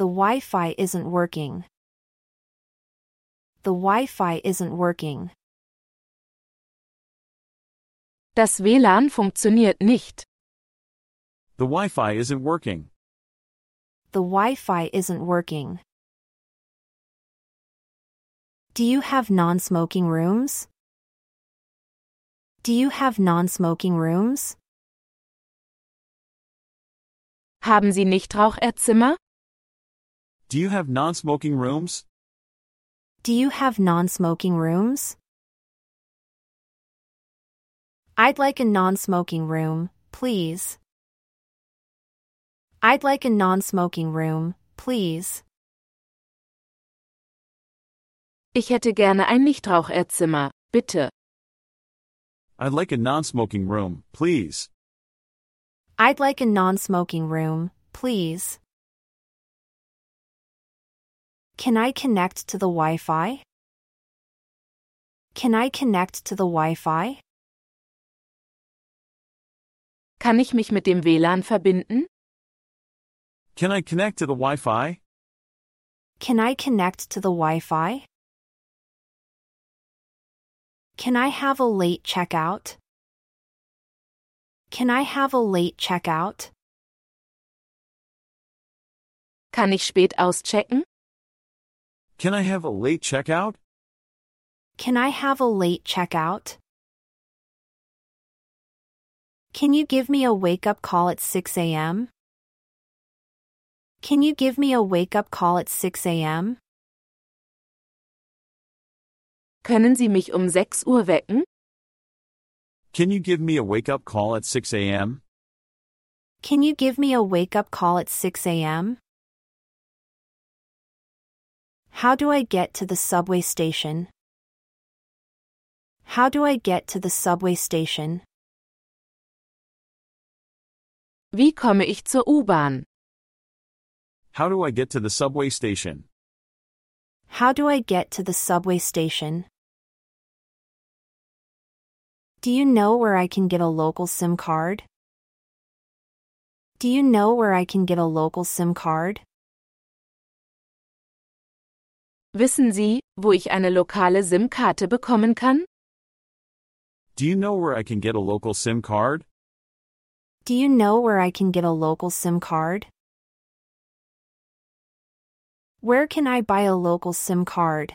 The Wi-Fi isn't working. The Wi-Fi isn't working. Das WLAN funktioniert nicht. The Wi-Fi isn't working. The Wi-Fi isn't working. Do you have non-smoking rooms? Do you have non-smoking rooms? Haben Sie Nichtraucherzimmer? Do you have non-smoking rooms? Do you have non-smoking rooms? I'd like a non-smoking room, please. I'd like a non-smoking room, please. Ich hätte gerne ein Nichtraucherzimmer, bitte. I'd like a non-smoking room, please. I'd like a non-smoking room, please. Can I connect to the Wi-Fi? Can I connect to the Wi-Fi? Kann ich mich mit dem WLAN verbinden? Can I connect to the Wi-Fi? Can I connect to the Wi-Fi? Can I have a late checkout? Can I have a late checkout? Kann ich spät auschecken? Can I have a late checkout? Can I have a late checkout? Can you give me a wake up call at 6 a.m.? Can you give me a wake up call at 6 a.m.? Können Sie mich um 6 Uhr wecken? Can you give me a wake-up call at 6 a.m.? Can you give me a wake up call at 6 a.m.? How do I get to the subway station? How do I get to the subway station? Wie komme ich zur U-Bahn? How do I get to the subway station? How do I get to the subway station? Do you know where I can get a local SIM card? Do you know where I can get a local SIM card? Wissen Sie, wo ich eine lokale SIM-Karte bekommen kann? Do you know where I can get a local SIM card? Do you know where I can get a local SIM card? Where can I buy a local SIM card?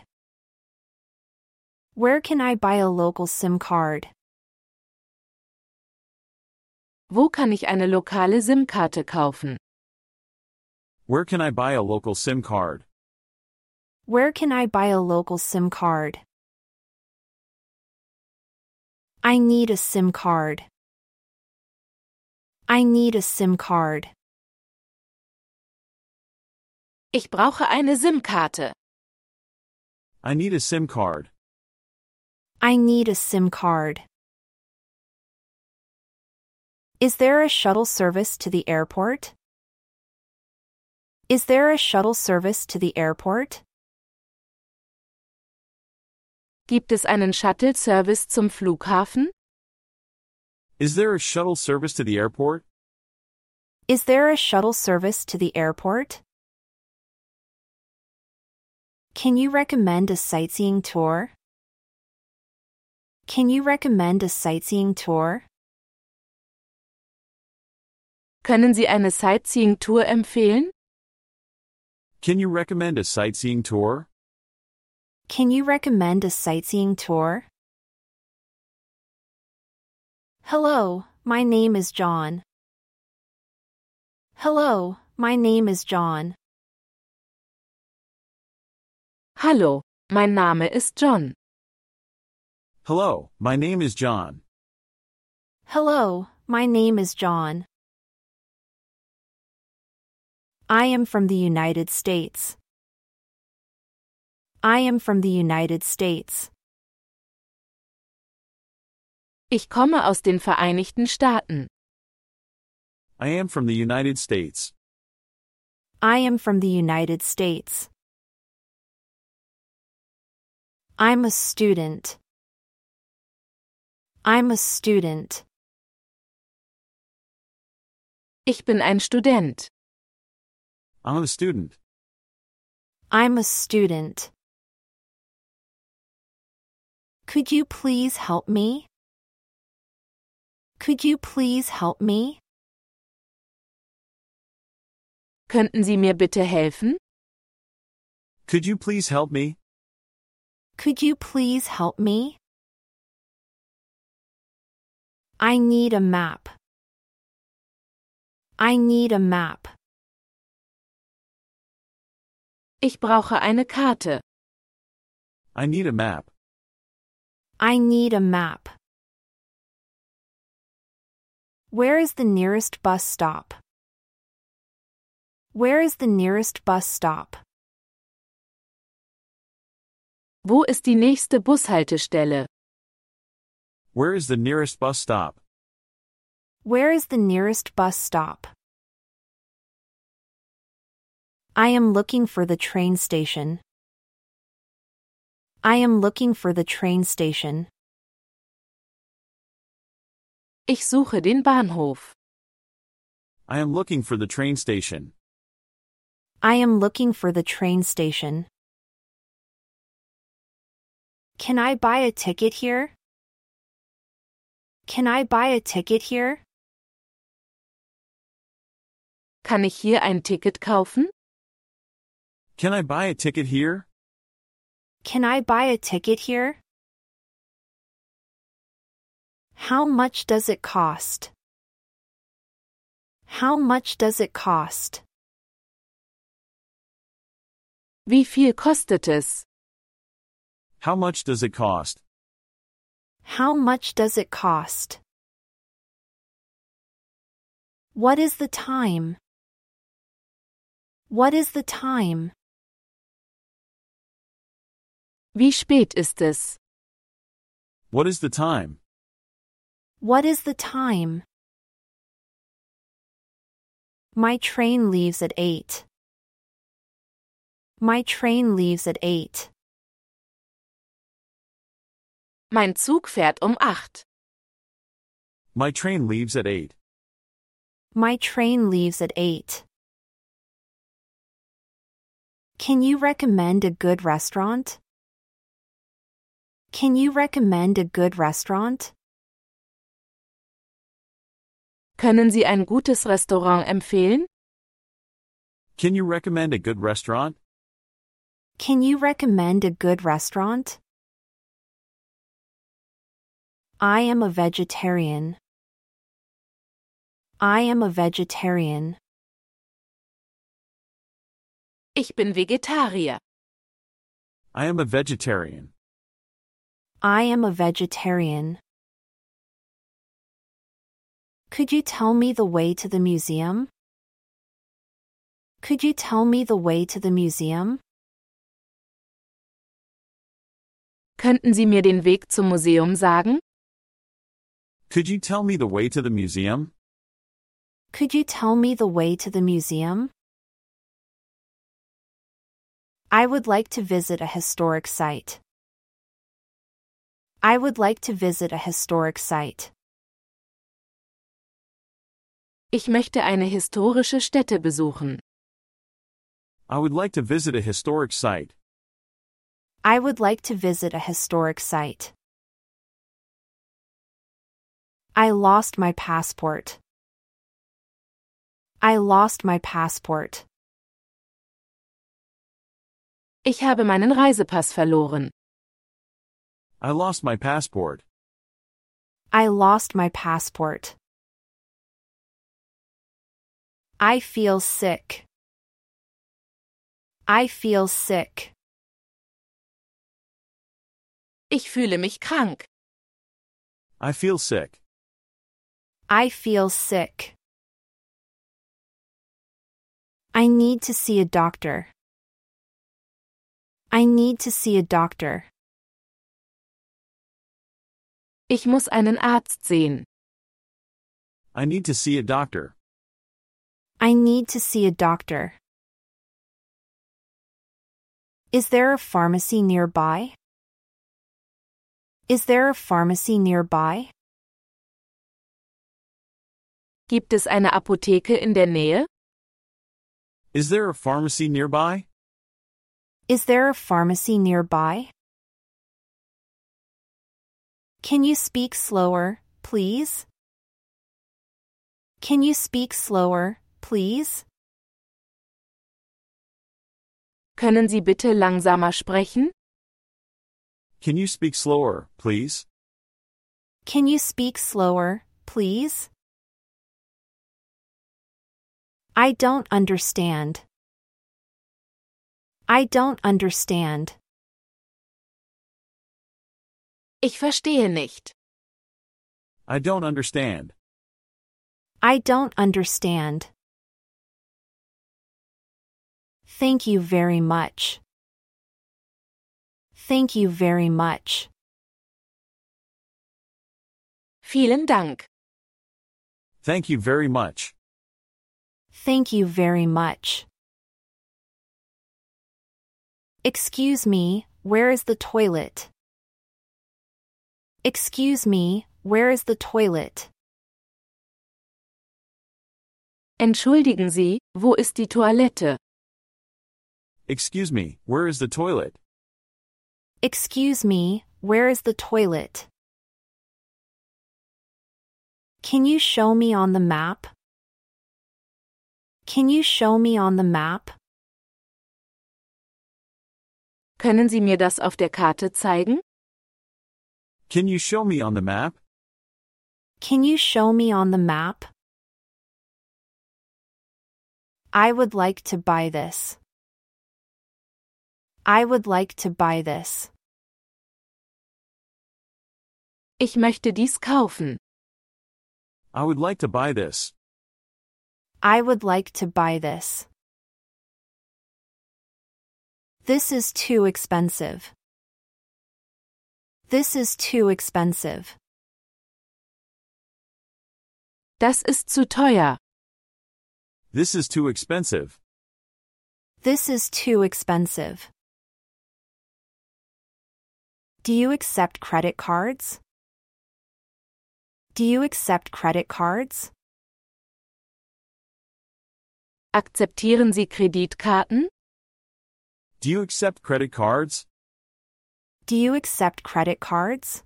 Where can I buy a local SIM card? Wo kann ich eine lokale SIM-Karte kaufen? Where can I buy a local SIM card? Where can I buy a local SIM card? I need a SIM card. I need a SIM card. Ich brauche eine SIM-Karte. I need a SIM card. I need a SIM card. Is there a shuttle service to the airport? Is there a shuttle service to the airport? Gibt es einen Shuttle-Service zum Flughafen? Is there a shuttle service to the airport? Is there a shuttle service to the airport? Can you recommend a sightseeing tour? Can you recommend a sightseeing tour? Können Sie eine Sightseeing-Tour empfehlen? Can you recommend a sightseeing tour? Can you recommend a sightseeing tour? Hello, my name is John. Hello, my name is John. Hallo, mein Name ist John. Hello, my name is John. Hello, my name is John. I am from the United States. I am from the United States. Ich komme aus den Vereinigten Staaten. I am from the United States. I am from the United States. I'm a student. I'm a student. Ich bin ein Student. I'm a student. I'm a student. Could you please help me? Could you please help me? Könnten Sie mir bitte helfen? Could you please help me? Could you please help me? I need a map. I need a map. Ich brauche eine Karte. I need a map. I need a map. Where is the nearest bus stop? Where is the nearest bus stop? Wo ist die nächste Bushaltestelle? Where is the nearest bus stop? Where is the nearest bus stop? I am looking for the train station. I am looking for the train station. Ich suche den Bahnhof. I am looking for the train station. I am looking for the train station. Can I buy a ticket here? Can I buy a ticket here? Kann ich hier ein Ticket kaufen? Can I buy a ticket here? Can I buy a ticket here? How much does it cost? How much does it cost? Wie viel kostet es? How much does it cost? How much does it cost? What is the time? What is the time? Wie spät ist es? What is the time? What is the time? My train leaves at 8. My train leaves at 8. Mein Zug fährt um acht. My train leaves at 8. My train leaves at 8. Can you recommend a good restaurant? Can you recommend a good restaurant? Können Sie ein gutes Restaurant empfehlen? Can you recommend a good restaurant? Can you recommend a good restaurant? I am a vegetarian. I am a vegetarian. Ich bin Vegetarier. I am a vegetarian. I am a vegetarian. Could you tell me the way to the museum? Could you tell me the way to the museum? Könnten Sie mir den Weg zum Museum sagen? Could you tell me the way to the museum? Could you tell me the way to the museum? I would like to visit a historic site. I would like to visit a historic site. Ich möchte eine historische Stätte besuchen. I would like to visit a historic site. I would like to visit a historic site. I lost my passport. I lost my passport. Ich habe meinen Reisepass verloren. I lost my passport. I lost my passport. I feel sick. I feel sick. Ich fühle mich krank. I feel sick. I feel sick. I need to see a doctor. I need to see a doctor. Ich muss einen Arzt sehen. I need to see a doctor. I need to see a doctor. Is there a pharmacy nearby? Is there a pharmacy nearby? Gibt es eine Apotheke in der Nähe? Is there a pharmacy nearby? Is there a pharmacy nearby? Can you speak slower, please? Can you speak slower, please? Können Sie bitte langsamer sprechen? Can you speak slower, please? Can you speak slower, please? I don't understand. I don't understand. Ich verstehe nicht. I don't understand. I don't understand. Thank you very much. Thank you very much. Vielen Dank. Thank you very much. Thank you very much. Excuse me, where is the toilet? Excuse me, where is the toilet? Entschuldigen Sie, wo ist die Toilette? Excuse me, where is the toilet? Excuse me, where is the toilet? Can you show me on the map? Can you show me on the map? Können Sie mir das auf der Karte zeigen? Can you show me on the map? Can you show me on the map? I would like to buy this. I would like to buy this. Ich möchte dies kaufen. I would like to buy this. I would like to buy this. This is too expensive. This is too expensive. Das ist zu teuer. This is too expensive. This is too expensive. Do you accept credit cards? Do you accept credit cards? Akzeptieren Sie Kreditkarten? Do you accept credit cards? Do you accept credit cards?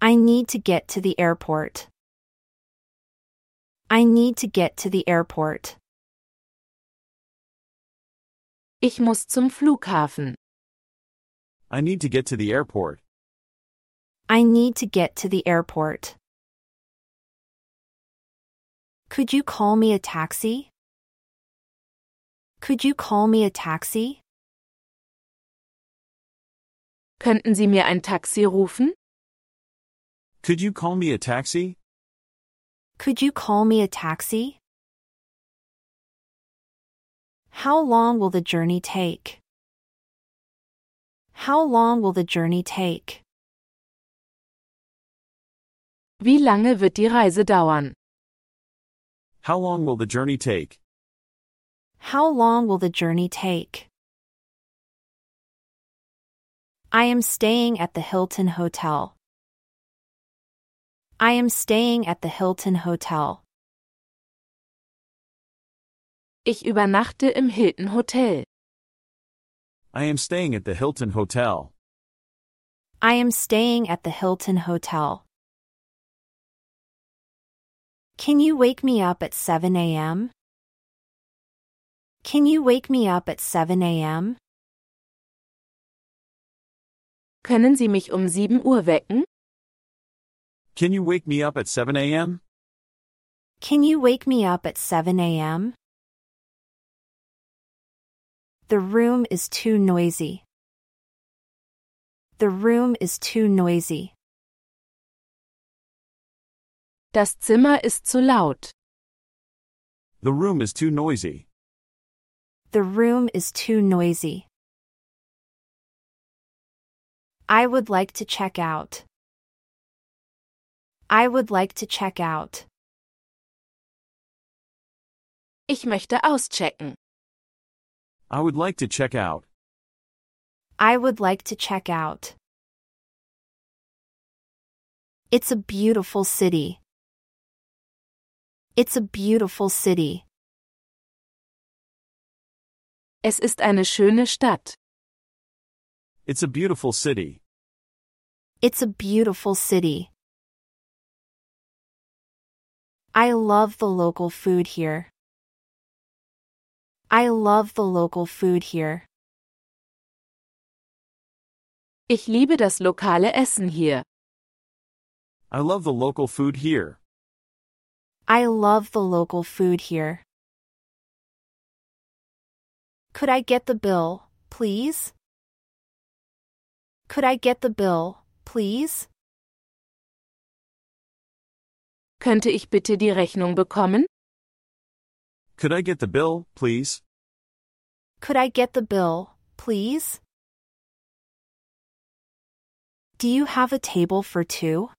I need to get to the airport. I need to get to the airport. Ich muss zum Flughafen. I need to get to the airport. I need to get to the airport. Could you call me a taxi? Could you call me a taxi? Könnten Sie mir ein Taxi rufen? Could you call me a taxi? Could you call me a taxi? How long will the journey take? How long will the journey take? Wie lange wird die Reise dauern? How long will the journey take? How long will the journey take? I am staying at the Hilton Hotel. I am staying at the Hilton Hotel. Ich übernachte im Hilton Hotel. I am staying at the Hilton Hotel. I am staying at the Hilton Hotel. Can you wake me up at 7 a.m.? Can you wake me up at 7 a.m.? Können Sie mich um 7 Uhr wecken? Can you wake me up at 7 a.m.? Can you wake me up at 7 a.m.? The room is too noisy. The room is too noisy. Das Zimmer ist zu laut. The room is too noisy. The room is too noisy. I would like to check out. I would like to check out. Ich möchte auschecken. I would like to check out. I would like to check out. It's a beautiful city. It's a beautiful city. Es ist eine schöne Stadt. It's a beautiful city. It's a beautiful city. I love the local food here. I love the local food here. Ich liebe das lokale Essen hier. I love the local food here. I love the local food here. Could I get the bill, please? Could I get the bill, please? Könnte ich bitte die Rechnung bekommen? Could I get the bill, please? Could I get the bill, please? Do you have a table for two?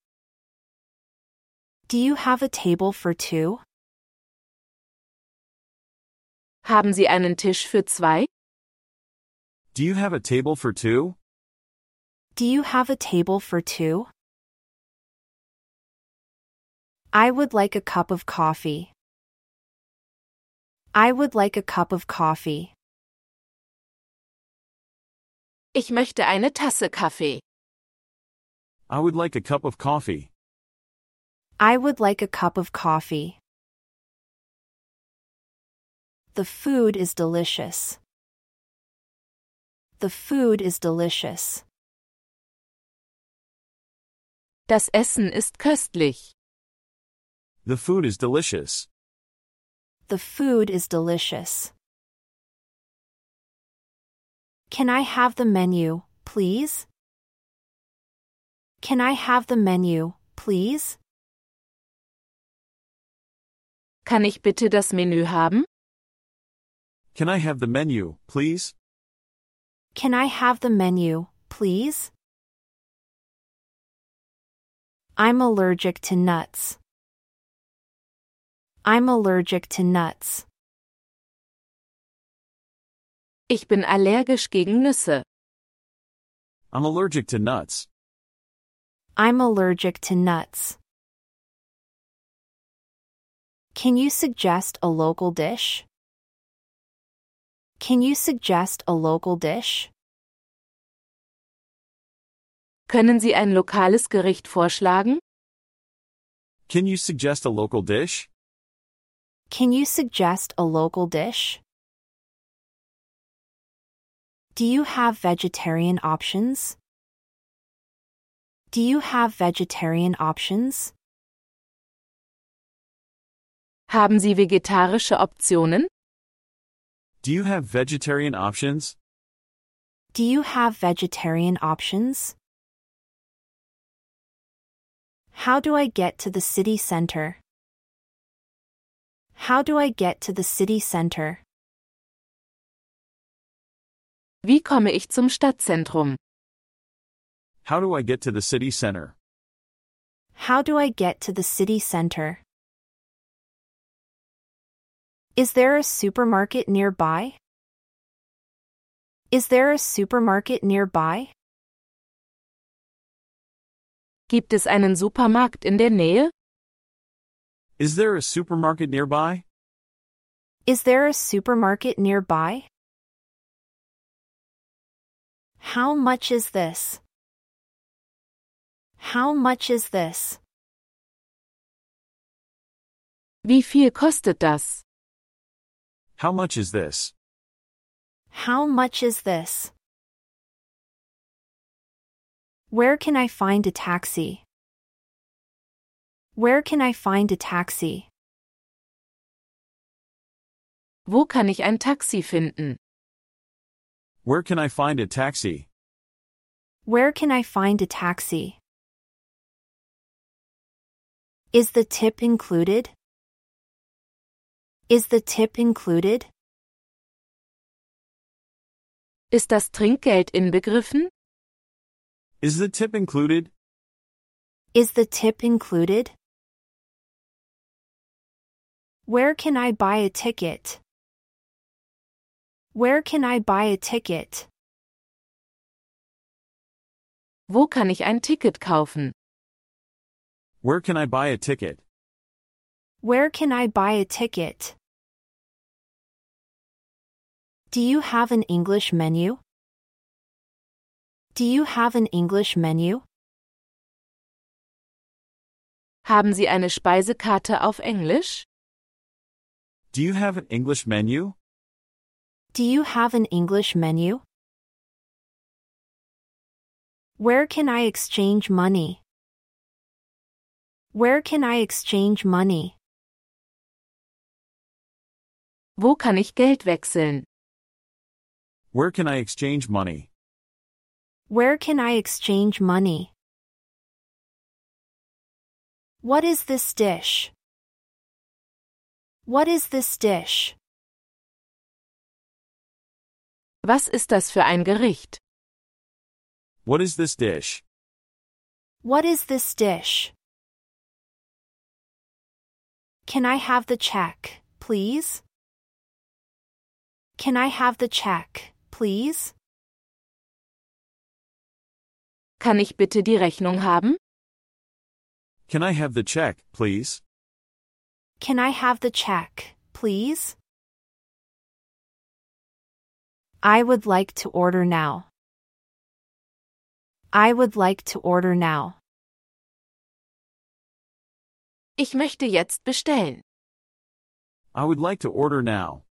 Do you have a table for two? Haben Sie einen Tisch für zwei? Do you have a table for two? Do you have a table for two? I would like a cup of coffee. I would like a cup of coffee. Ich möchte eine Tasse Kaffee. I would like a cup of coffee. I would like a cup of coffee. The food is delicious. The food is delicious. Das Essen ist köstlich. The food is delicious. The food is delicious. Can I have the menu, please? Can I have the menu, please? Kann ich bitte das Menü haben? Can I have the menu, please? Can I have the menu, please? I'm allergic to nuts. I'm allergic to nuts. Ich bin allergisch gegen Nüsse. I'm allergic to nuts. I'm allergic to nuts. Can you suggest a local dish? Can you suggest a local dish? Können Sie ein lokales Gericht vorschlagen? Can you suggest a local dish? Can you suggest a local dish? Do you have vegetarian options? Do you have vegetarian options? Haben Sie vegetarische Optionen? Do you have vegetarian options? Do you have vegetarian options? How do I get to the city center? How do I get to the city center? Wie komme ich zum Stadtzentrum? How do I get to the city center? How do I get to the city center? Is there a supermarket nearby? Is there a supermarket nearby? Gibt es einen Supermarkt in der Nähe? Is there a supermarket nearby? Is there a supermarket nearby? How much is this? How much is this? Wie viel kostet das? How much is this? How much is this? Where can I find a taxi? Where can I find a taxi? Wo kann ich ein Taxi finden? Where can I find a taxi? Where can I find a taxi? Is the tip included? Is the tip included? Ist das Trinkgeld inbegriffen? Is the tip included? Is the tip included? Where can I buy a ticket? Where can I buy a ticket? Wo kann ich ein Ticket kaufen? Where can I buy a ticket? Where can I buy a ticket? Do you have an English menu? Do you have an English menu? Haben Sie eine Speisekarte auf Englisch? Do you have an English menu? Do you have an English menu? Where can I exchange money? Where can I exchange money? Wo kann ich Geld wechseln? Where can I exchange money? Where can I exchange money? What is this dish? What is this dish? Was ist das für ein Gericht? What is this dish? What is this dish? Can I have the check, please? Can I have the check, please? Kann ich bitte die Rechnung haben? Can I have the check, please? Can I have the check, please? I would like to order now. I would like to order now. Ich möchte jetzt bestellen. I would like to order now.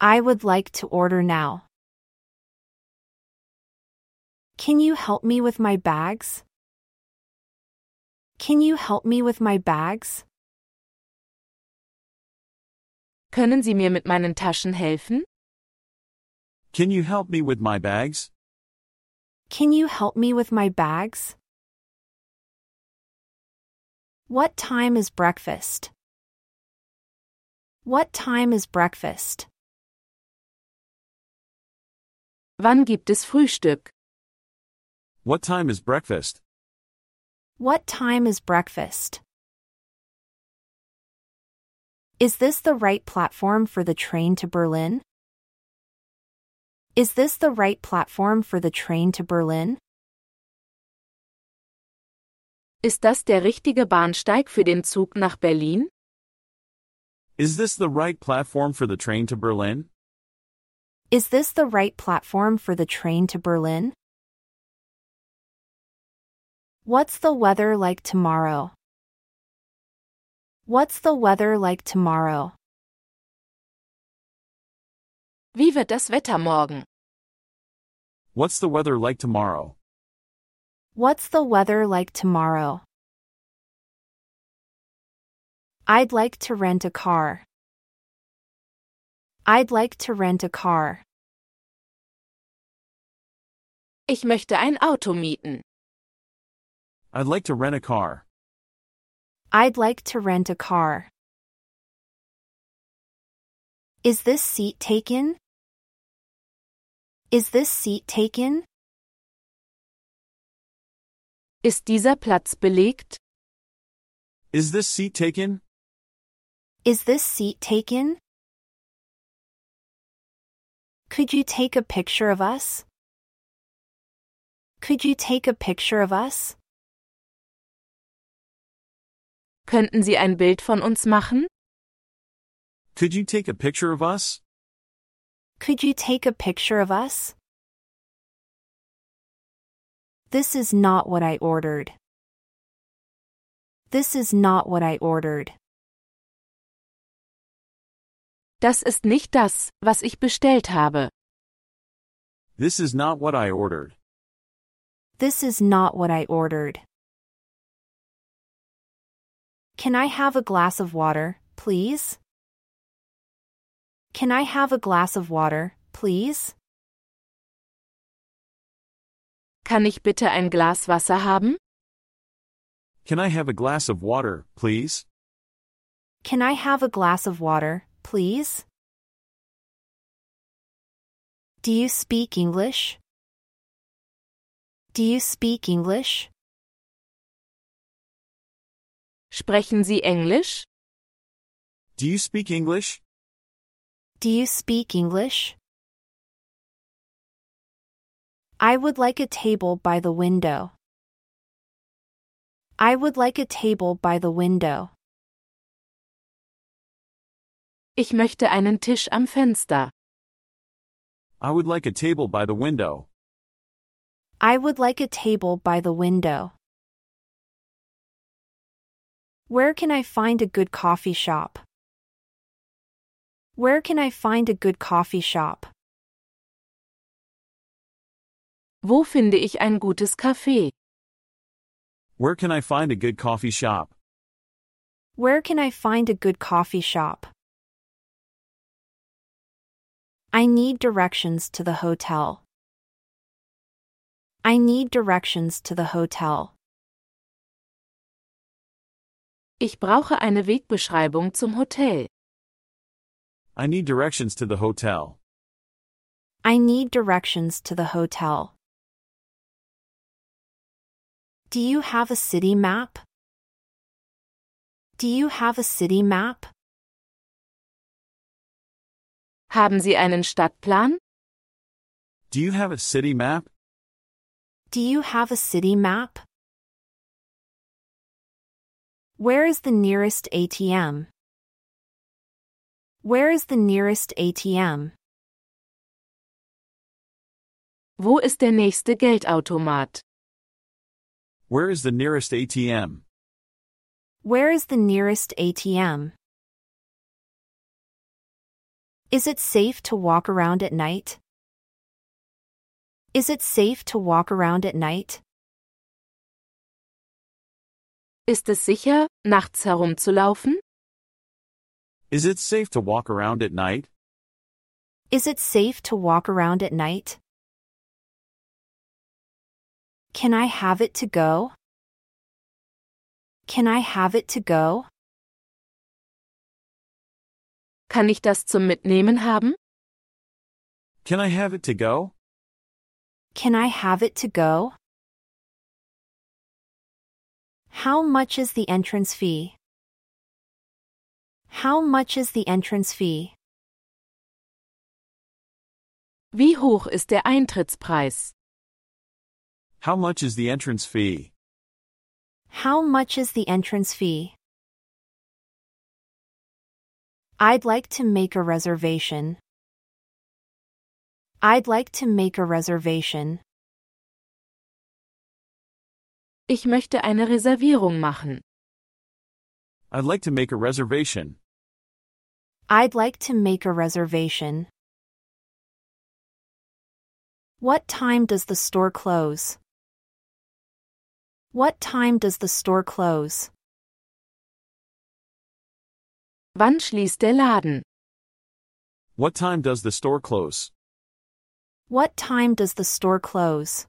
I would like to order now. Can you help me with my bags? Can you help me with my bags? Können Sie mir mit meinen Taschen helfen? Can you help me with my bags? Can you help me with my bags? What time is breakfast? What time is breakfast? Wann gibt es Frühstück? What time is breakfast? What time is breakfast? Is this the right platform for the train to Berlin? Is this the right platform for the train to Berlin? Ist das der richtige Bahnsteig für den Zug nach Berlin? Is this the right platform for the train to Berlin? Is this the right platform for the train to Berlin? What's the weather like tomorrow? What's the weather like tomorrow? Wie wird das Wetter morgen? What's the weather like tomorrow? What's the weather like tomorrow? I'd like to rent a car. I'd like to rent a car. Ich möchte ein Auto mieten. I'd like to rent a car. I'd like to rent a car. Is this seat taken? Is this seat taken? Ist dieser Platz belegt? Is this seat taken? Is this seat taken? Could you take a picture of us? Could you take a picture of us? Könnten Sie ein Bild von uns machen? Could you take a picture of us? Could you take a picture of us? This is not what I ordered. This is not what I ordered. Das ist nicht das, was ich bestellt habe. This is not what I ordered. This is not what I ordered. Can I have a glass of water, please? Can I have a glass of water, please? Kann ich bitte ein Glas Wasser haben? Can I have a glass of water, please? Can I have a glass of water, please? Do you speak English? Do you speak English? Sprechen Sie Englisch? Do you speak English? Do you speak English? I would like a table by the window. I would like a table by the window. Ich möchte einen Tisch am Fenster. I would like a table by the window. I would like a table by the window. Where can I find a good coffee shop? Where can I find a good coffee shop? Wo finde ich ein gutes Café? Where can I find a good coffee shop? Where can I find a good coffee shop? I need directions to the hotel. I need directions to the hotel. Ich brauche eine Wegbeschreibung zum Hotel. I need directions to the hotel. I need directions to the hotel. Do you have a city map? Do you have a city map? Haben Sie einen Stadtplan? Do you have a city map? Do you have a city map? Where is the nearest ATM? Where is the nearest ATM? Wo ist der nächste Geldautomat? Where is the nearest ATM? Where is the nearest ATM? Is it safe to walk around at night? Is it safe to walk around at night? Ist es sicher, nachts herumzulaufen? Is it safe to walk around at night? Is it safe to walk around at night? Can I have it to go? Can I have it to go? Kann ich das zum Mitnehmen haben? Can I have it to go? Can I have it to go? How much is the entrance fee? How much is the entrance fee? Wie hoch ist der Eintrittspreis? How much is the entrance fee? How much is the entrance fee? I'd like to make a reservation. I'd like to make a reservation. Ich möchte eine Reservierung machen. I'd like to make a reservation. I'd like to make a reservation. What time does the store close? What time does the store close? Wann schließt der Laden? What time does the store close? What time does the store close?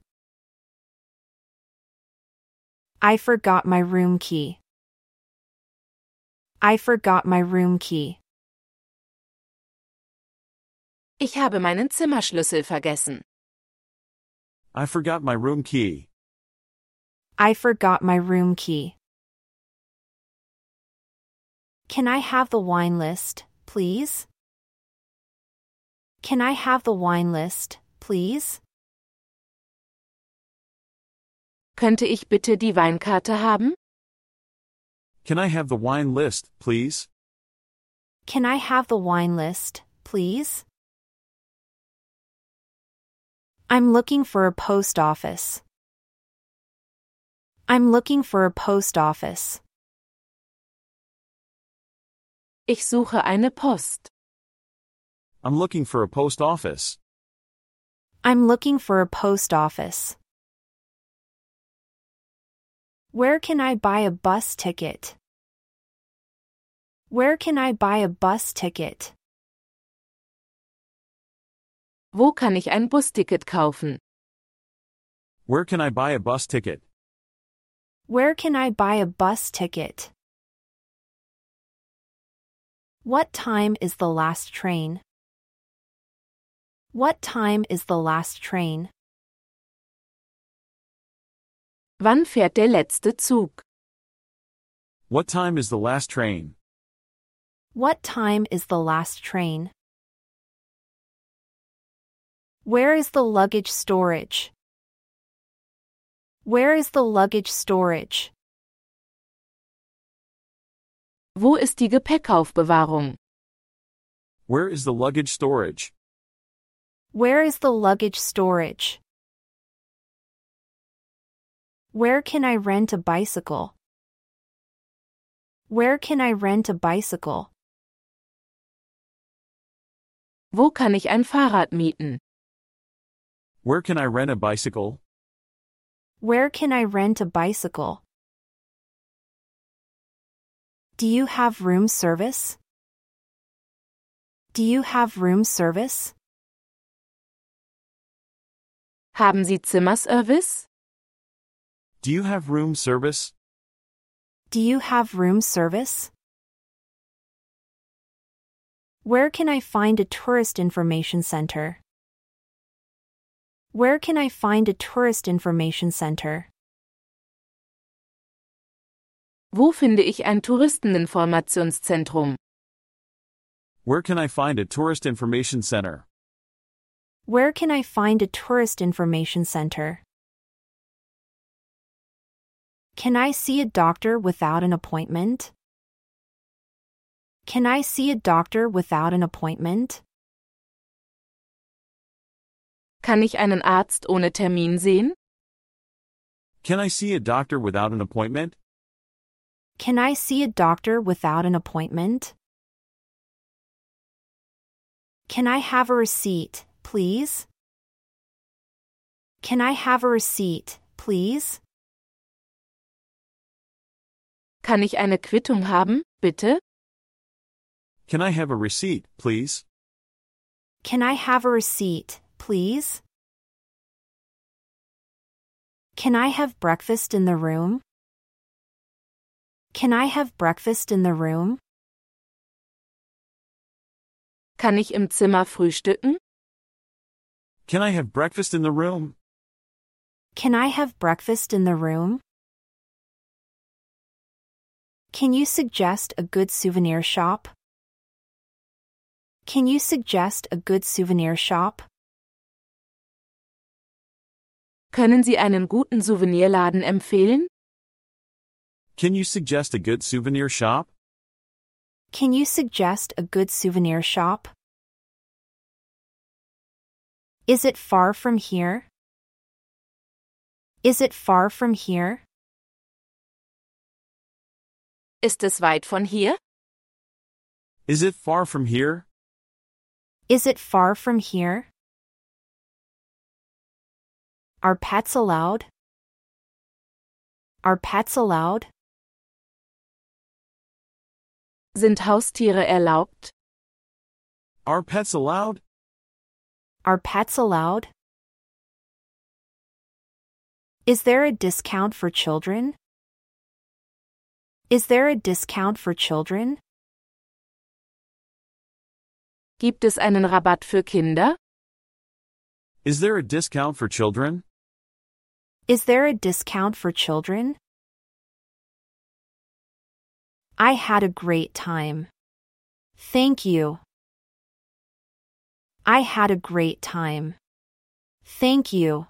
I forgot my room key. I forgot my room key. Ich habe meinen Zimmerschlüssel vergessen. I forgot my room key. I forgot my room key. Can I have the wine list, please? Can I have the wine list, please? Könnte ich bitte die Weinkarte haben? Can I have the wine list, please? Can I have the wine list, please? I'm looking for a post office. I'm looking for a post office. Ich suche eine Post. I'm looking for a post office. I'm looking for a post office. Where can I buy a bus ticket? Where can I buy a bus ticket? Wo kann ich ein Busticket kaufen? Where can I buy a bus ticket? Where can I buy a bus ticket? What time is the last train? What time is the last train? Wann fährt der letzte Zug? What time is the last train? What time is the last train? Where is the luggage storage? Where is the luggage storage? Wo ist die Gepäckaufbewahrung? Where is the luggage storage? Where is the luggage storage? Where can I rent a bicycle? Where can I rent a bicycle? Wo kann ich ein Fahrrad mieten? Where can I rent a bicycle? Where can I rent a bicycle? Do you have room service? Do you have room service? Haben Sie Zimmerservice? Do you have room service? Do you have room service? Where can I find a tourist information center? Where can I find a tourist information center? Wo finde ich ein Touristeninformationszentrum? Where can I find a tourist information center? Where can I find a tourist information center? Can I see a doctor without an appointment? Can I see a doctor without an appointment? Kann ich einen Arzt ohne Termin sehen? Can I see a doctor without an appointment? Can I see a doctor without an appointment? Can I have a receipt, please? Can I have a receipt, please? Kann ich eine Quittung haben, bitte? Can I have a receipt, please? Can I have a receipt, please? Can I have breakfast in the room? Can I have breakfast in the room? Kann ich im Zimmer frühstücken? Can I have breakfast in the room? Can I have breakfast in the room? Can you suggest a good souvenir shop? Can you suggest a good souvenir shop? Können Sie einen guten Souvenirladen empfehlen? Can you suggest a good souvenir shop? Can you suggest a good souvenir shop? Is it far from here? Is it far from here? Ist es weit von hier? Is it far from here? Is it far from here? Are pets allowed? Are pets allowed? Sind Haustiere erlaubt? Are pets allowed? Are pets allowed? Is there a discount for children? Is there a discount for children? Gibt es einen Rabatt für Kinder? Is there a discount for children? Is there a discount for children? I had a great time. Thank you. I had a great time. Thank you.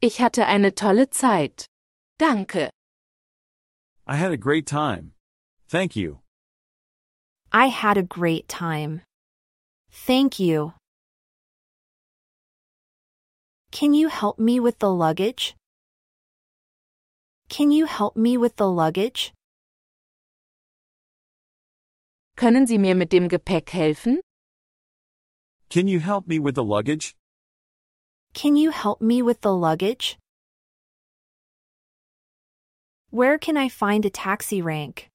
Ich hatte eine tolle Zeit. Danke. I had a great time. Thank you. I had a great time. Thank you. Can you help me with the luggage? Can you help me with the luggage? Können Sie mir mit dem Gepäck helfen? Can you help me with the luggage? Can you help me with the luggage? Where can I find a taxi rank?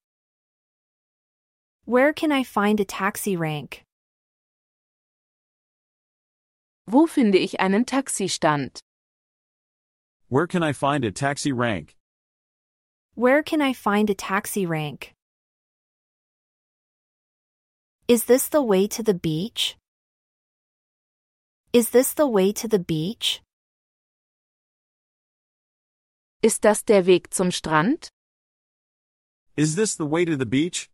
Where can I find a taxi rank? Wo finde ich einen Taxistand? Where can I find a taxi rank? Where can I find a taxi rank? Is this the way to the beach? Is this the way to the beach? Ist das der Weg zum Strand? Is this the way to the beach?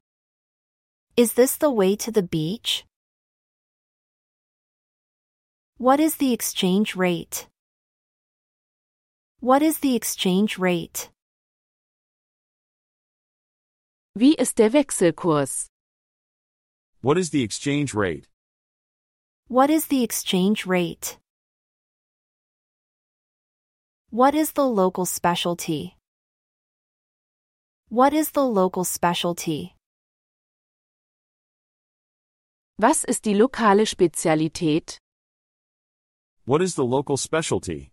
Is this the way to the beach? What is the exchange rate? What is the exchange rate? Wie ist der Wechselkurs? What is the exchange rate? What is the exchange rate? What is the local specialty? What is the local specialty? Was ist die lokale Spezialität? What is the local specialty?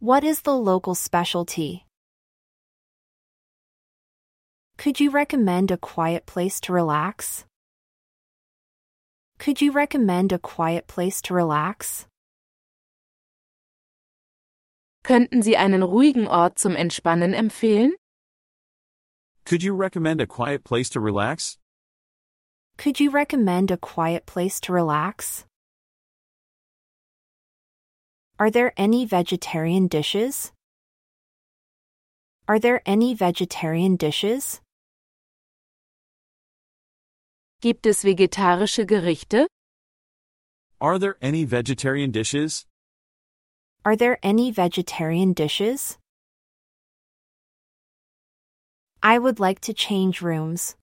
What is the local specialty? Could you recommend a quiet place to relax? Could you recommend a quiet place to relax? Könnten Sie einen ruhigen Ort zum Entspannen empfehlen? Could you recommend a quiet place to relax? Could you recommend a quiet place to relax? Are there any vegetarian dishes? Are there any vegetarian dishes? Gibt es vegetarische Gerichte? Are there any vegetarian dishes? Are there any vegetarian dishes? I would like to change rooms.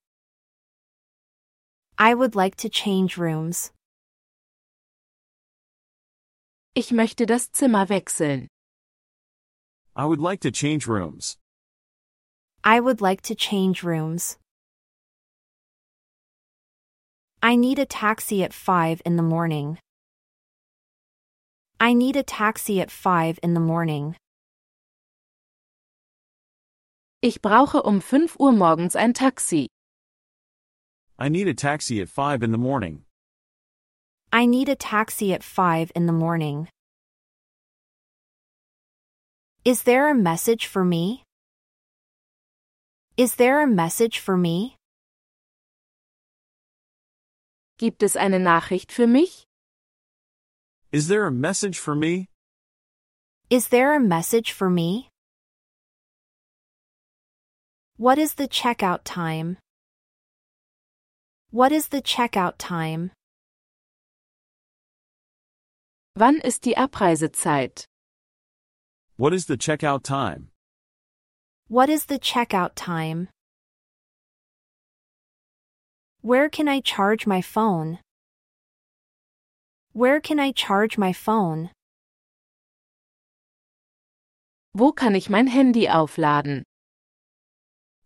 I would like to change rooms. Ich möchte das Zimmer wechseln. I would like to change rooms. I would like to change rooms. I need a taxi at 5 in the morning. I need a taxi at 5 in the morning. Ich brauche um 5 Uhr morgens ein Taxi. I need a taxi at 5 in the morning. I need a taxi at 5 in the morning. Is there a message for me? Is there a message for me? Gibt es eine Nachricht für mich? Is there a message for me? Is there a message for me? What is the checkout time? What is the checkout time? Wann ist die Abreisezeit? What is the checkout time? What is the checkout time? Where can I charge my phone? Where can I charge my phone? Wo kann ich mein Handy aufladen?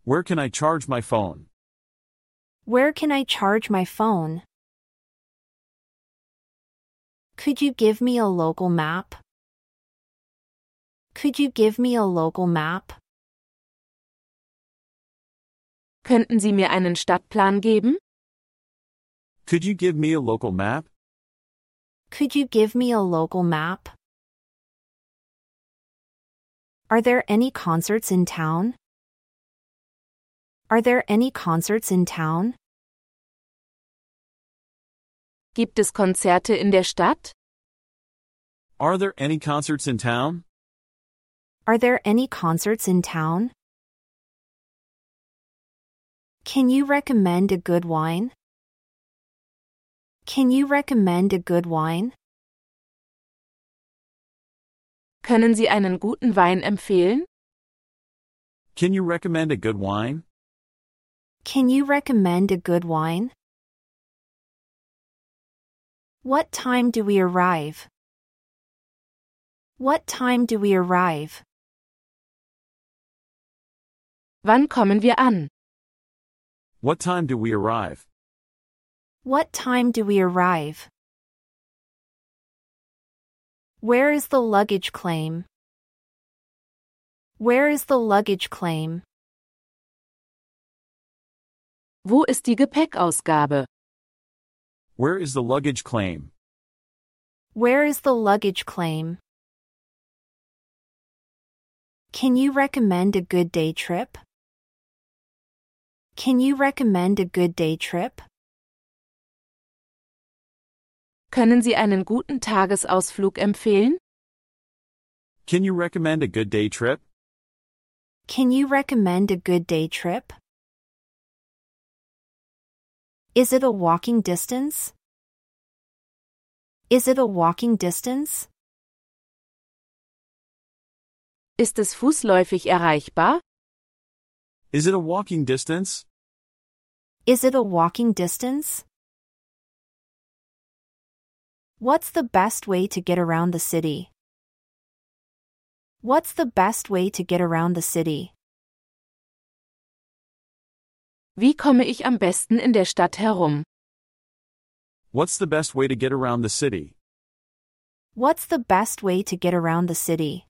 Where can I charge my phone? Where can I charge my phone? Could you give me a local map? Could you give me a local map? Könnten Sie mir einen Stadtplan geben? Could you give me a local map? Could you give me a local map? Are there any concerts in town? Are there any concerts in town? Gibt es Konzerte in der Stadt? Are there any concerts in town? Are there any concerts in town? Can you recommend a good wine? Can you recommend a good wine? Können Sie einen guten Wein empfehlen? Can you recommend a good wine? Can you recommend a good wine? What time do we arrive? What time do we arrive? Wann kommen wir an? What time do we arrive? What time do we arrive? Where is the luggage claim? Where is the luggage claim? Wo ist die Gepäckausgabe? Where is the luggage claim? Where is the luggage claim? Can you recommend a good day trip? Can you recommend a good day trip? Können Sie einen guten Tagesausflug empfehlen? Can you recommend a good day trip? Can you recommend a good day trip? Is it a walking distance? Is it a walking distance? Ist es fußläufig erreichbar? Is it a walking distance? Is it a walking distance? What's the best way to get around the city? What's the best way to get around the city? Wie komme ich am besten in der Stadt herum? What's the best way to get around the city? What's the best way to get around the city?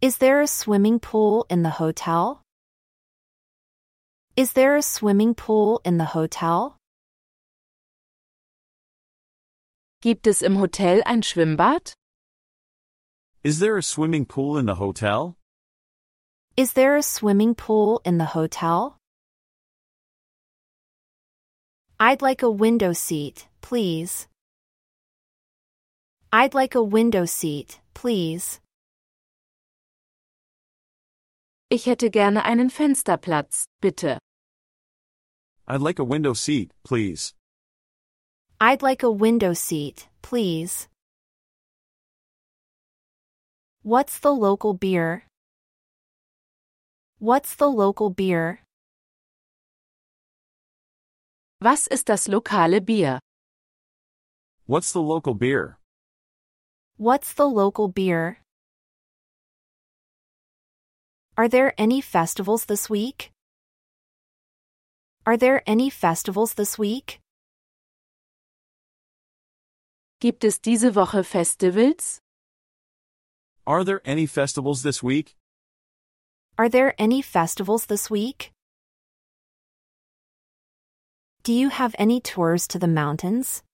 Is there a swimming pool in the hotel? Is there a swimming pool in the hotel? Gibt es im Hotel ein Schwimmbad? Is there a swimming pool in the hotel? Is there a swimming pool in the hotel? I'd like a window seat, please. I'd like a window seat, please. Ich hätte gerne einen Fensterplatz, bitte. I'd like a window seat, please. I'd like a window seat, please. What's the local beer? What's the local beer? Was ist das lokale Bier? What's the local beer? What's the local beer? Are there any festivals this week? Are there any festivals this week? Gibt es diese Woche Festivals? Are there any festivals this week? Are there any festivals this week? Do you have any tours to the mountains?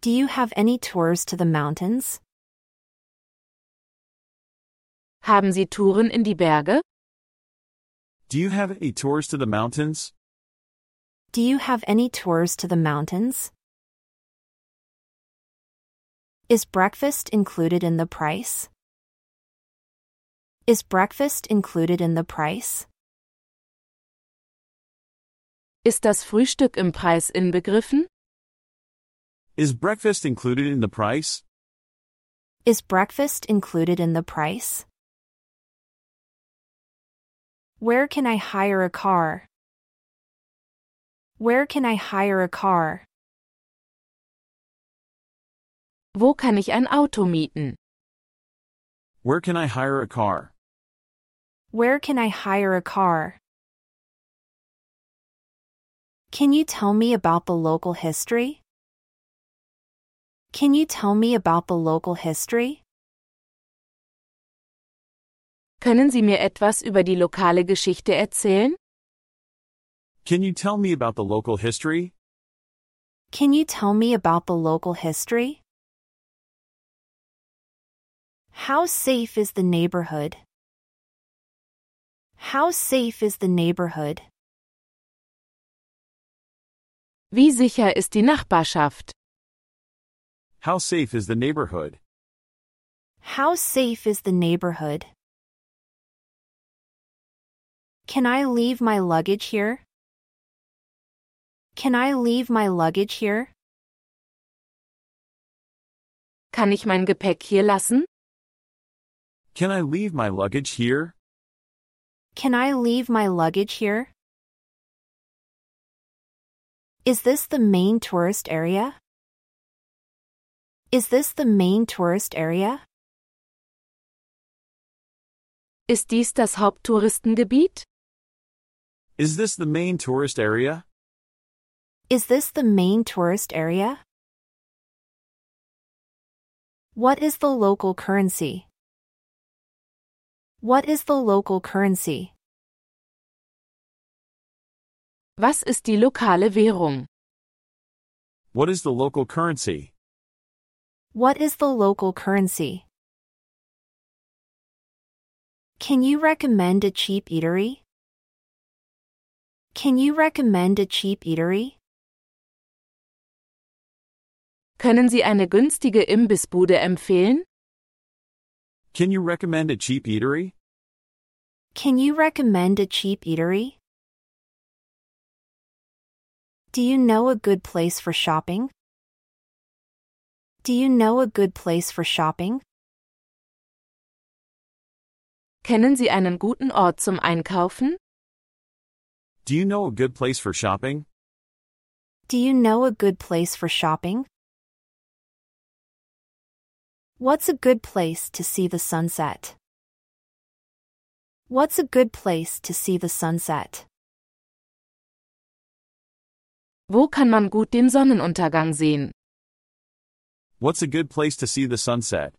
Do you have any tours to the mountains? Haben Sie Touren in die Berge? Do you have any tours to the mountains? Do you have any tours to the mountains? Is breakfast included in the price? Is breakfast included in the price? Ist das Frühstück im Preis inbegriffen? Is breakfast included in the price? Is breakfast included in the price? Where can I hire a car? Where can I hire a car? Wo kann ich ein Auto mieten? Where can I hire a car? Where can I hire a car? Can you tell me about the local history? Can you tell me about the local history? Können Sie mir etwas über die lokale Geschichte erzählen? Can you tell me about the local history? Can you tell me about the local history? How safe is the neighborhood? How safe is the neighborhood? Wie sicher ist die Nachbarschaft? How safe is the neighborhood? How safe is the neighborhood? Can I leave my luggage here? Can I leave my luggage here? Kann ich mein Gepäck hier lassen? Can I leave my luggage here? Can I leave my luggage here? Is this the main tourist area? Is this the main tourist area? Ist dies das Haupttouristengebiet? Is this the main tourist area? Is this the main tourist area? What is the local currency? What is the local currency? Was ist die lokale Währung? What is the local currency? What is the local currency? Can you recommend a cheap eatery? Can you recommend a cheap eatery? Können Sie eine günstige Imbissbude empfehlen? Can you recommend a cheap eatery? Can you recommend a cheap eatery? Do you know a good place for shopping? Do you know a good place for shopping? Kennen Sie einen guten Ort zum Einkaufen? Do you know a good place for shopping? Do you know a good place for shopping? What's a good place to see the sunset? What's a good place to see the sunset? Wo kann man gut den Sonnenuntergang sehen? What's a good place to see the sunset?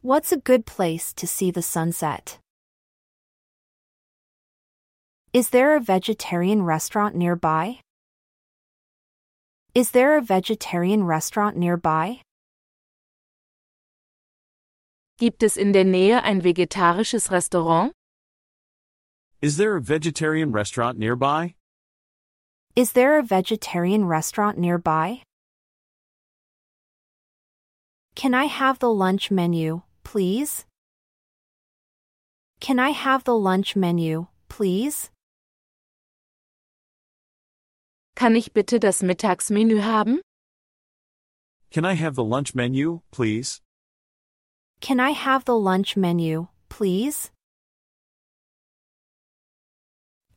What's a good place to see the sunset? Is there a vegetarian restaurant nearby? Is there a vegetarian restaurant nearby? Gibt es in der Nähe ein vegetarisches Restaurant? Is there a vegetarian restaurant nearby? Is there a vegetarian restaurant nearby? Can I have the lunch menu, please? Can I have the lunch menu, please? Kann ich bitte das Mittagsmenü haben? Can I have the lunch menu, please? Can I have the lunch menu, please?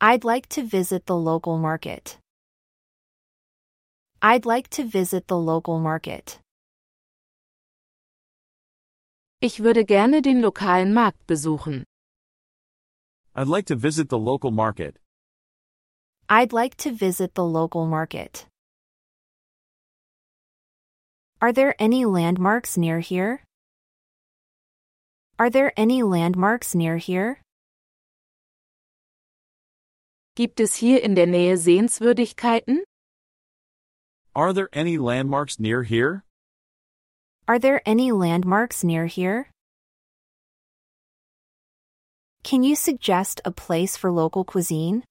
I'd like to visit the local market. I'd like to visit the local market. Ich würde gerne den lokalen Markt besuchen. I'd like to visit the local market. I'd like to visit the local market. Are there any landmarks near here? Are there any landmarks near here? Gibt es hier in der Nähe Sehenswürdigkeiten? Are there any landmarks near here? Are there any landmarks near here? Can you suggest a place for local cuisine?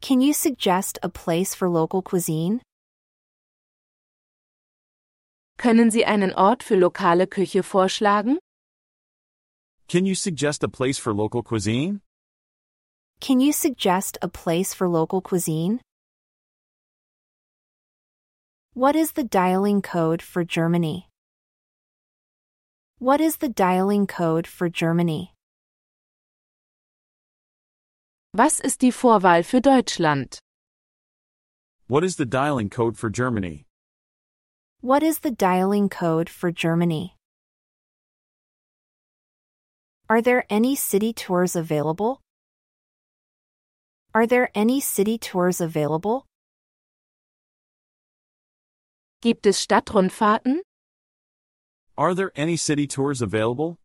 Can you suggest a place for local cuisine? Können Sie einen Ort für lokale Küche vorschlagen? Can you suggest a place for local cuisine? Can you suggest a place for local cuisine? What is the dialing code for Germany? What is the dialing code for Germany? Was ist die Vorwahl für Deutschland? What is the dialing code for Germany? What is the dialing code for Germany? Are there any city tours available? Are there any city tours available? Gibt es Stadtrundfahrten? Are there any city tours available?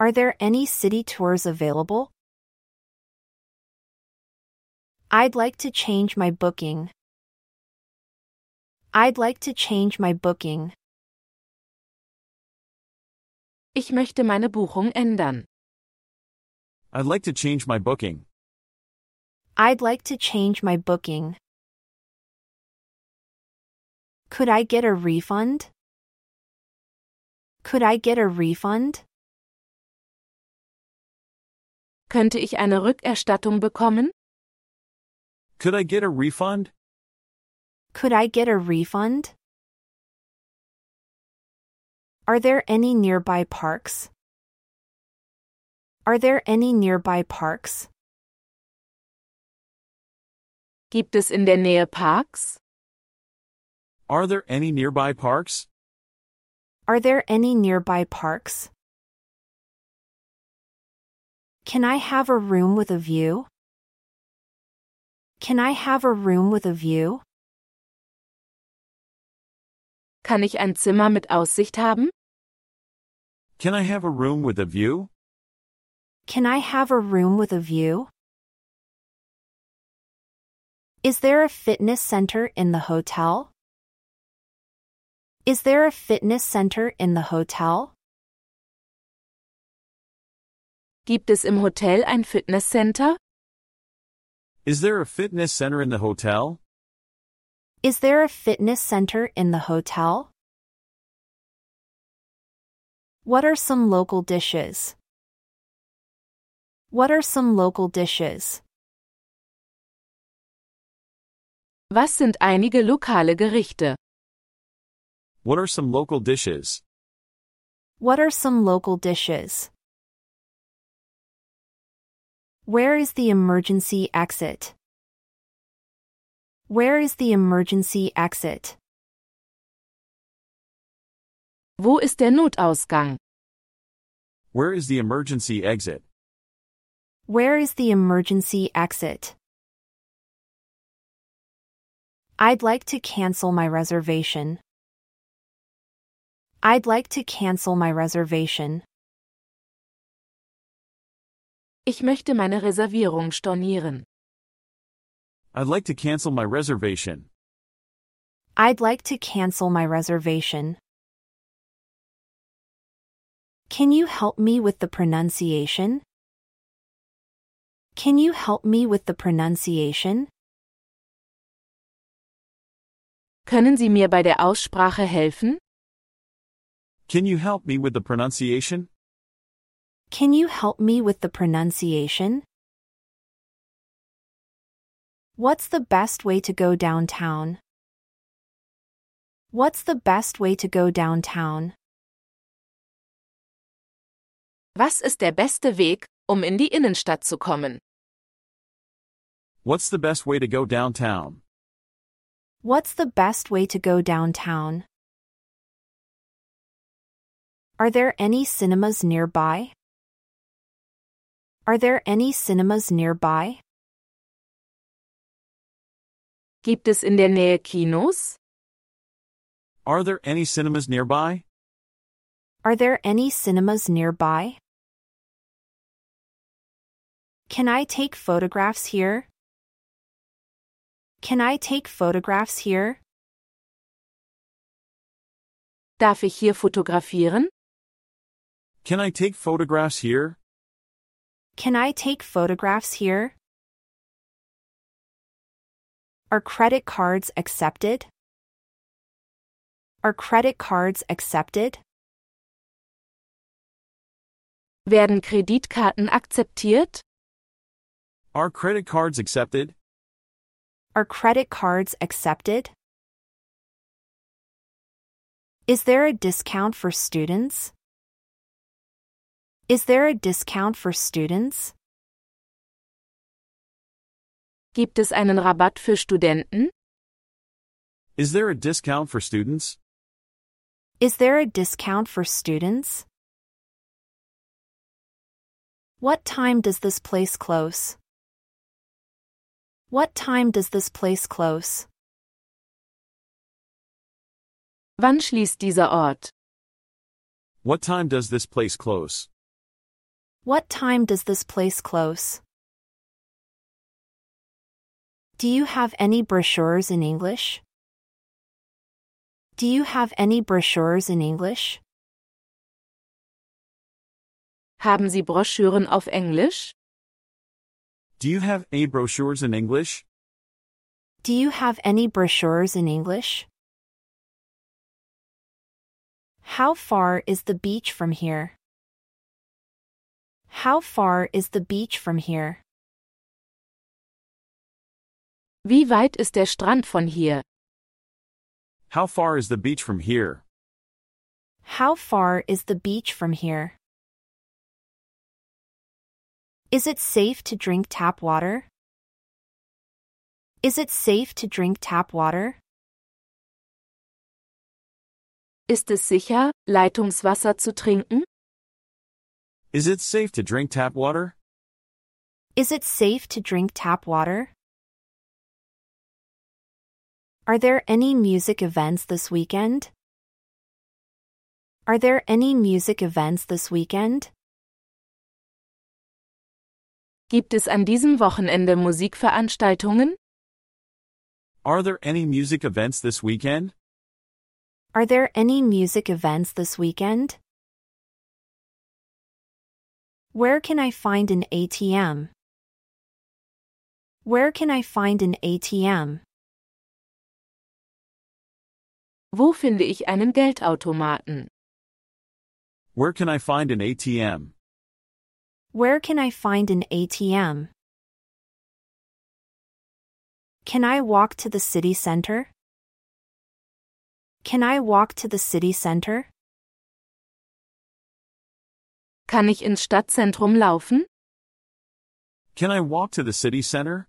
Are there any city tours available? I'd like to change my booking. I'd like to change my booking. Ich möchte meine Buchung ändern. I'd like to change my booking. I'd like to change my booking. Could I get a refund? Could I get a refund? Könnte ich eine Rückerstattung bekommen? Could I get a refund? Could I get a refund? Are there any nearby parks? Are there any nearby parks? Gibt es in der Nähe Parks? Are there any nearby parks? Are there any nearby parks? Can I have a room with a view? Can I have a room with a view? Kann ich ein Zimmer mit Aussicht haben? Can I have a room with a view? Can I have a room with a view? Is there a fitness center in the hotel? Is there a fitness center in the hotel? Gibt es im Hotel ein Fitnesscenter? Is there a fitness center in the hotel? Is there a fitness center in the hotel? What are some local dishes? What are some local dishes? Was sind einige lokale Gerichte? What are some local dishes? What are some local dishes? Where is the emergency exit? Where is the emergency exit? Wo ist der Notausgang? Where is the emergency exit? Where is the emergency exit? I'd like to cancel my reservation. I'd like to cancel my reservation. Ich möchte meine Reservierung stornieren. I'd like to cancel my reservation. I'd like to cancel my reservation. Can you help me with the pronunciation? Can you help me with the pronunciation? Können Sie mir bei der Aussprache helfen? Can you help me with the pronunciation? Can you help me with the pronunciation? What's the best way to go downtown? What's the best way to go downtown? Was ist der beste Weg, um in die Innenstadt zu kommen? What's the best way to go downtown? What's the best way to go downtown? Are there any cinemas nearby? Are there any cinemas nearby? Gibt es in der Nähe Kinos? Are there any cinemas nearby? Are there any cinemas nearby? Can I take photographs here? Can I take photographs here? Darf ich hier fotografieren? Can I take photographs here? Can I take photographs here? Are credit cards accepted? Are credit cards accepted? Werden Kreditkarten akzeptiert? Are credit cards accepted? Are credit cards accepted? Is there a discount for students? Is there a discount for students? Gibt es einen Rabatt für Studenten? Is there a discount for students? Is there a discount for students? What time does this place close? What time does this place close? Wann schließt dieser Ort? What time does this place close? What time does this place close? Do you have any brochures in English? Do you have any brochures in English? Haben Sie Broschüren auf Englisch? Do you have any brochures in English? Do you have any brochures in English? How far is the beach from here? How far is the beach from here? Wie weit ist der Strand von hier? How far is the beach from here? How far is the beach from here? Is it safe to drink tap water? Is it safe to drink tap water? Ist es sicher, Leitungswasser zu trinken? Is it safe to drink tap water? Is it safe to drink tap water? Are there any music events this weekend? Are there any music events this weekend? Gibt es an diesem Wochenende Musikveranstaltungen? Are there any music events this weekend? Are there any music events this weekend? Where can I find an ATM? Where can I find an ATM? Wo finde ich einen Geldautomaten? Where can I find an ATM? Where can I find an ATM? Can I walk to the city center? Can I walk to the city center? Kann ich ins Stadtzentrum laufen? Can I walk to the city center?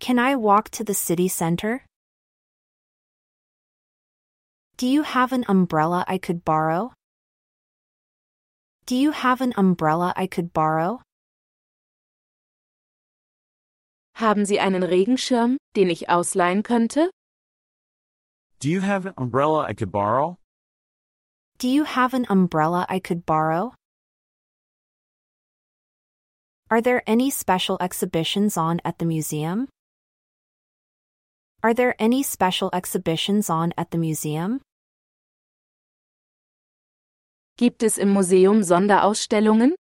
Can I walk to the city center? Do you have an umbrella I could borrow? Do you have an umbrella I could borrow? Haben Sie einen Regenschirm, den ich ausleihen könnte? Do you have an umbrella I could borrow? Do you have an umbrella I could borrow? Are there any special exhibitions on at the museum? Are there any special exhibitions on at the museum? Gibt es im Museum Sonderausstellungen?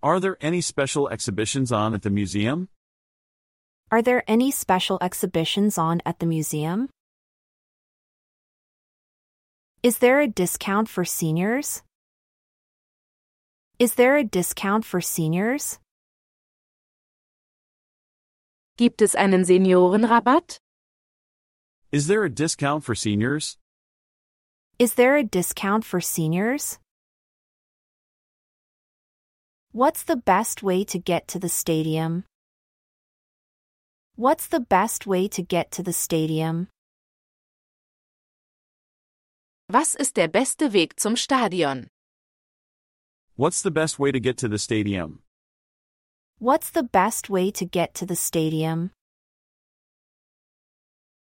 Are there any special exhibitions on at the museum? Are there any special exhibitions on at the museum? Is there a discount for seniors? Is there a discount for seniors? Gibt es einen Seniorenrabatt? Is there a discount for seniors? Is there a discount for seniors? What's the best way to get to the stadium? What's the best way to get to the stadium? Was ist der beste Weg zum Stadion? What's the best way to get to the stadium? What's the best way to get to the stadium?